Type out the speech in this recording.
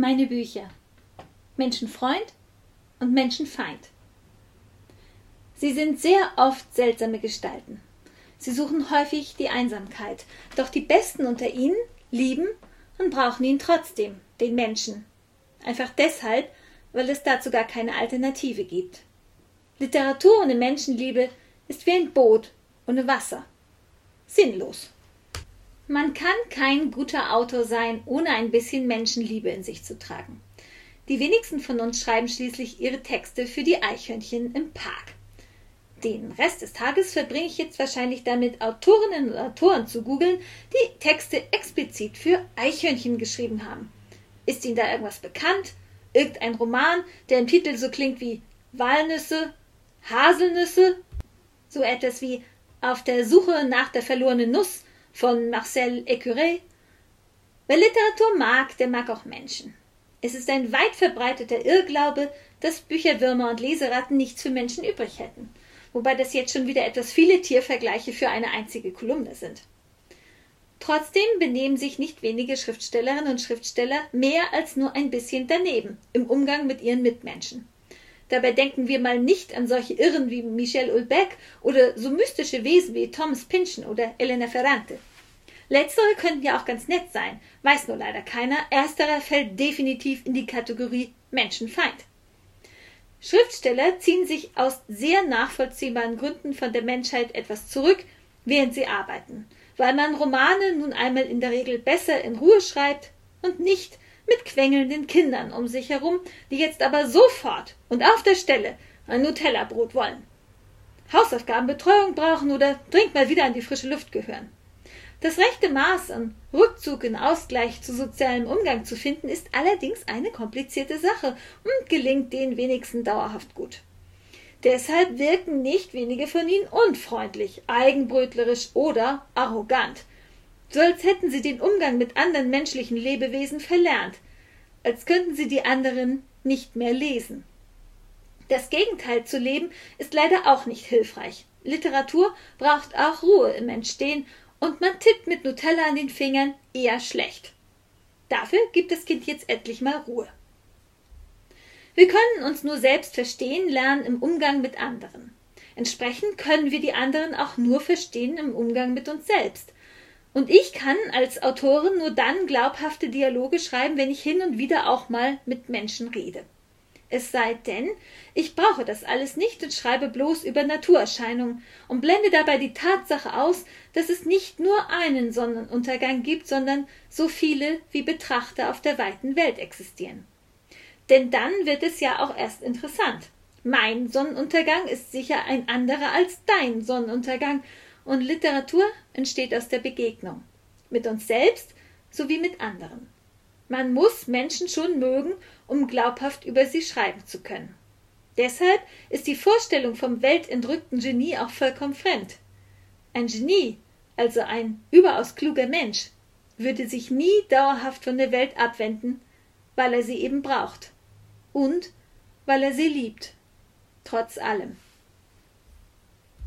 Meine Bücher. Menschenfreund und Menschenfeind. Sie sind sehr oft seltsame Gestalten. Sie suchen häufig die Einsamkeit, doch die Besten unter ihnen lieben und brauchen ihn trotzdem, den Menschen. Einfach deshalb, weil es dazu gar keine Alternative gibt. Literatur ohne Menschenliebe ist wie ein Boot ohne Wasser. Sinnlos. Man kann kein guter Autor sein, ohne ein bisschen Menschenliebe in sich zu tragen. Die wenigsten von uns schreiben schließlich ihre Texte für die Eichhörnchen im Park. Den Rest des Tages verbringe ich jetzt wahrscheinlich damit, Autorinnen und Autoren zu googeln, die Texte explizit für Eichhörnchen geschrieben haben. Ist Ihnen da irgendwas bekannt? Irgendein Roman, der im Titel so klingt wie Walnüsse, Haselnüsse? So etwas wie Auf der Suche nach der verlorenen Nuss von Marcel Écuré. Wer Literatur mag, der mag auch Menschen. Es ist ein weit verbreiteter Irrglaube, dass Bücherwürmer und Leseratten nichts für Menschen übrig hätten, wobei das jetzt schon wieder etwas viele Tiervergleiche für eine einzige Kolumne sind. Trotzdem benehmen sich nicht wenige Schriftstellerinnen und Schriftsteller mehr als nur ein bisschen daneben im Umgang mit ihren Mitmenschen. Dabei denken wir mal nicht an solche Irren wie Michel Ulbeck oder so mystische Wesen wie Thomas Pynchon oder Elena Ferrante. Letztere könnten ja auch ganz nett sein, weiß nur leider keiner. Ersterer fällt definitiv in die Kategorie Menschenfeind. Schriftsteller ziehen sich aus sehr nachvollziehbaren Gründen von der Menschheit etwas zurück, während sie arbeiten, weil man Romane nun einmal in der Regel besser in Ruhe schreibt und nicht mit quengelnden Kindern um sich herum, die jetzt aber sofort und auf der Stelle ein Nutella-Brot wollen. Hausaufgabenbetreuung brauchen oder dringend mal wieder an die frische Luft gehören. Das rechte Maß an Rückzug in Ausgleich zu sozialem Umgang zu finden, ist allerdings eine komplizierte Sache und gelingt den wenigsten dauerhaft gut. Deshalb wirken nicht wenige von ihnen unfreundlich, eigenbrötlerisch oder arrogant, so als hätten sie den Umgang mit anderen menschlichen Lebewesen verlernt, als könnten sie die anderen nicht mehr lesen. Das Gegenteil zu leben ist leider auch nicht hilfreich. Literatur braucht auch Ruhe im Entstehen und man tippt mit Nutella an den Fingern eher schlecht. Dafür gibt das Kind jetzt endlich mal Ruhe. Wir können uns nur selbst verstehen lernen im Umgang mit anderen. Entsprechend können wir die anderen auch nur verstehen im Umgang mit uns selbst. Und ich kann als Autorin nur dann glaubhafte Dialoge schreiben, wenn ich hin und wieder auch mal mit Menschen rede. Es sei denn, ich brauche das alles nicht und schreibe bloß über Naturerscheinungen und blende dabei die Tatsache aus, dass es nicht nur einen Sonnenuntergang gibt, sondern so viele wie Betrachter auf der weiten Welt existieren. Denn dann wird es ja auch erst interessant. Mein Sonnenuntergang ist sicher ein anderer als dein Sonnenuntergang, und Literatur entsteht aus der Begegnung mit uns selbst sowie mit anderen. Man muss Menschen schon mögen, um glaubhaft über sie schreiben zu können. Deshalb ist die Vorstellung vom weltentrückten Genie auch vollkommen fremd. Ein Genie, also ein überaus kluger Mensch, würde sich nie dauerhaft von der Welt abwenden, weil er sie eben braucht und weil er sie liebt, trotz allem.